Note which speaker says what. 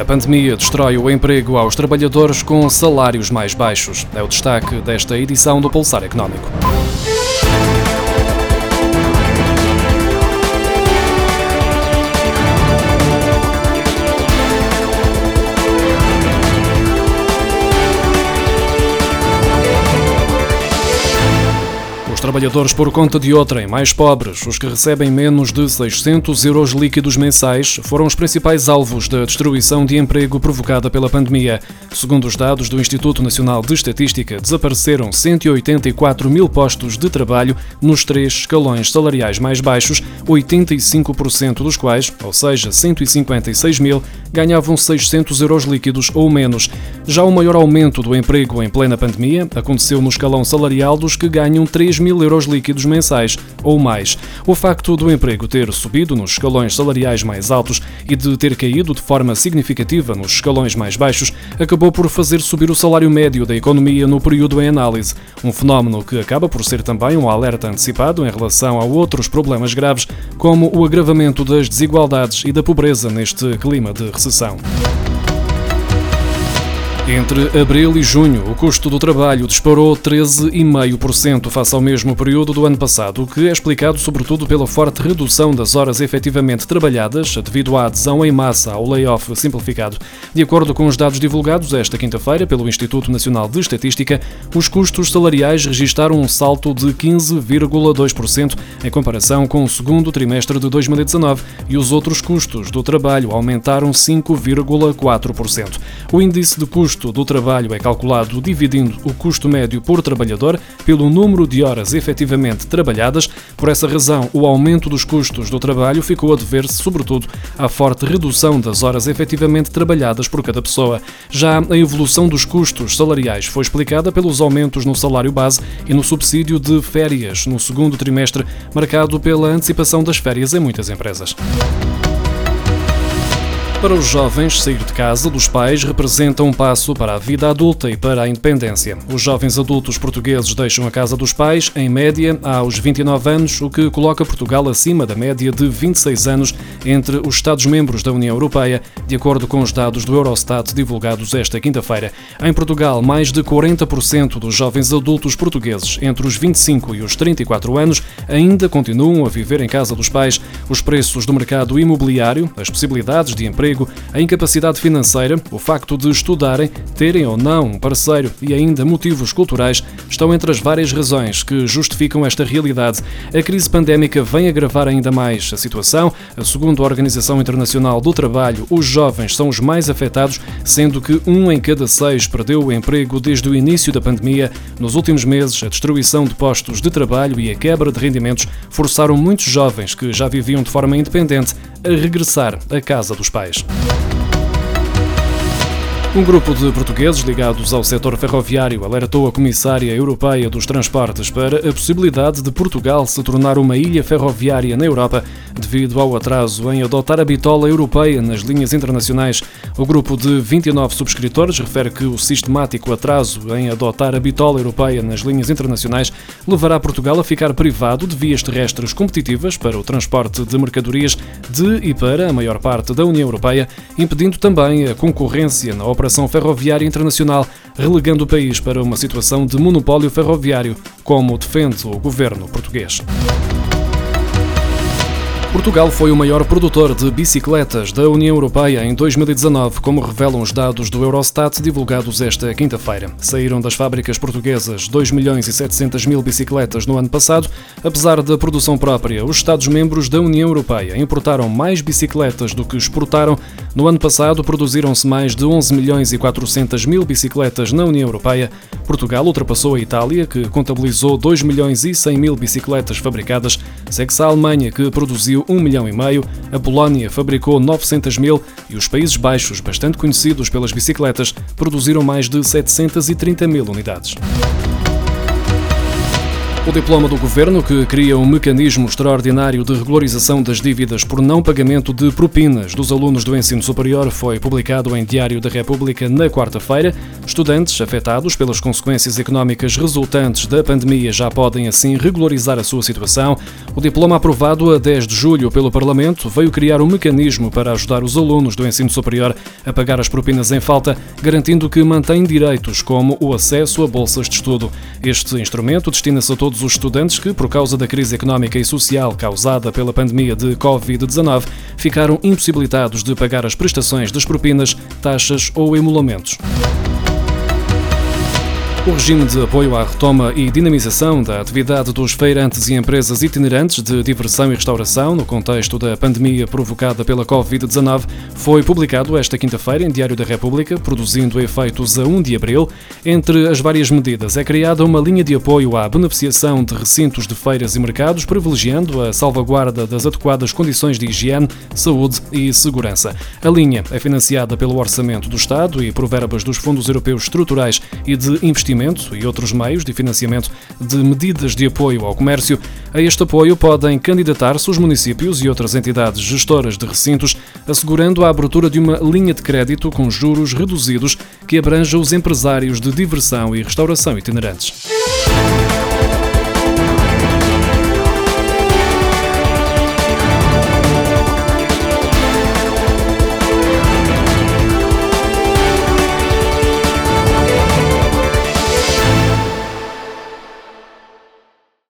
Speaker 1: A pandemia destrói o emprego aos trabalhadores com salários mais baixos. É o destaque desta edição do Pulsar Económico. Os trabalhadores por conta de outrem, mais pobres, os que recebem menos de 600 euros líquidos mensais, foram os principais alvos da destruição de emprego provocada pela pandemia. Segundo os dados do Instituto Nacional de Estatística, desapareceram 184 mil postos de trabalho nos três escalões salariais mais baixos, 85% dos quais, ou seja, 156 mil, ganhavam 600 euros líquidos ou menos. Já o maior aumento do emprego em plena pandemia aconteceu no escalão salarial dos que ganham 3 mil mil euros líquidos mensais ou mais. O facto do emprego ter subido nos escalões salariais mais altos e de ter caído de forma significativa nos escalões mais baixos acabou por fazer subir o salário médio da economia no período em análise. Um fenómeno que acaba por ser também um alerta antecipado em relação a outros problemas graves, como o agravamento das desigualdades e da pobreza neste clima de recessão. Entre abril e junho, o custo do trabalho disparou 13,5% face ao mesmo período do ano passado, o que é explicado sobretudo pela forte redução das horas efetivamente trabalhadas devido à adesão em massa ao layoff simplificado. De acordo com os dados divulgados esta quinta-feira pelo Instituto Nacional de Estatística, os custos salariais registaram um salto de 15,2% em comparação com o segundo trimestre de 2019 e os outros custos do trabalho aumentaram 5,4%. O índice de custo custo do trabalho é calculado dividindo o custo médio por trabalhador pelo número de horas efetivamente trabalhadas. Por essa razão, o aumento dos custos do trabalho ficou a dever-se, sobretudo, à forte redução das horas efetivamente trabalhadas por cada pessoa. Já a evolução dos custos salariais foi explicada pelos aumentos no salário base e no subsídio de férias no segundo trimestre, marcado pela antecipação das férias em muitas empresas. Para os jovens, sair de casa dos pais representa um passo para a vida adulta e para a independência. Os jovens adultos portugueses deixam a casa dos pais, em média, aos 29 anos, o que coloca Portugal acima da média de 26 anos entre os Estados-membros da União Europeia, de acordo com os dados do Eurostat divulgados esta quinta-feira. Em Portugal, mais de 40% dos jovens adultos portugueses entre os 25 e os 34 anos ainda continuam a viver em casa dos pais. Os preços do mercado imobiliário, as possibilidades de emprego, emprego, a incapacidade financeira, o facto de estudarem, terem ou não um parceiro e ainda motivos culturais estão entre as várias razões que justificam esta realidade. A crise pandémica vem agravar ainda mais a situação. Segundo a Organização Internacional do Trabalho, os jovens são os mais afetados, sendo que um em cada seis perdeu o emprego desde o início da pandemia. Nos últimos meses, a destruição de postos de trabalho e a quebra de rendimentos forçaram muitos jovens que já viviam de forma independente a regressar à casa dos pais. Um grupo de portugueses ligados ao setor ferroviário alertou a Comissária Europeia dos Transportes para a possibilidade de Portugal se tornar uma ilha ferroviária na Europa devido ao atraso em adotar a bitola europeia nas linhas internacionais. O grupo de 29 subscritores refere que o sistemático atraso em adotar a bitola europeia nas linhas internacionais levará Portugal a ficar privado de vias terrestres competitivas para o transporte de mercadorias de e para a maior parte da União Europeia, impedindo também a concorrência na operação ferroviária internacional, relegando o país para uma situação de monopólio ferroviário, como defende o governo português. Portugal foi o maior produtor de bicicletas da União Europeia em 2019, como revelam os dados do Eurostat divulgados esta quinta-feira. Saíram das fábricas portuguesas 2 milhões e 700 mil bicicletas no ano passado. Apesar da produção própria, os Estados-membros da União Europeia importaram mais bicicletas do que exportaram. No ano passado, produziram-se mais de 11 milhões e 400 mil bicicletas na União Europeia. Portugal ultrapassou a Itália, que contabilizou 2 milhões e 100 mil bicicletas fabricadas. Segue-se a Alemanha, que produziu produziu 1 milhão e meio, a Polónia fabricou 900 mil e os Países Baixos, bastante conhecidos pelas bicicletas, produziram mais de 730 mil unidades. O diploma do Governo, que cria um mecanismo extraordinário de regularização das dívidas por não pagamento de propinas dos alunos do ensino superior, foi publicado em Diário da República na quarta-feira. Estudantes afetados pelas consequências económicas resultantes da pandemia já podem assim regularizar a sua situação. O diploma aprovado a 10 de julho pelo Parlamento veio criar um mecanismo para ajudar os alunos do ensino superior a pagar as propinas em falta, garantindo que mantêm direitos como o acesso a bolsas de estudo. Este instrumento destina-se a todos todos os estudantes que, por causa da crise económica e social causada pela pandemia de Covid-19, ficaram impossibilitados de pagar as prestações das propinas, taxas ou emolamentos. O regime de apoio à retoma e dinamização da atividade dos feirantes e empresas itinerantes de diversão e restauração no contexto da pandemia provocada pela Covid-19 foi publicado esta quinta-feira em Diário da República, produzindo efeitos a 1 de abril. Entre as várias medidas, é criada uma linha de apoio à beneficiação de recintos de feiras e mercados, privilegiando a salvaguarda das adequadas condições de higiene, saúde e segurança. A linha é financiada pelo Orçamento do Estado e por verbas dos Fundos Europeus Estruturais e de Investimento e outros meios de financiamento de medidas de apoio ao comércio. A este apoio podem candidatar-se os municípios e outras entidades gestoras de recintos, assegurando a abertura de uma linha de crédito com juros reduzidos que abranja os empresários de diversão e restauração itinerantes.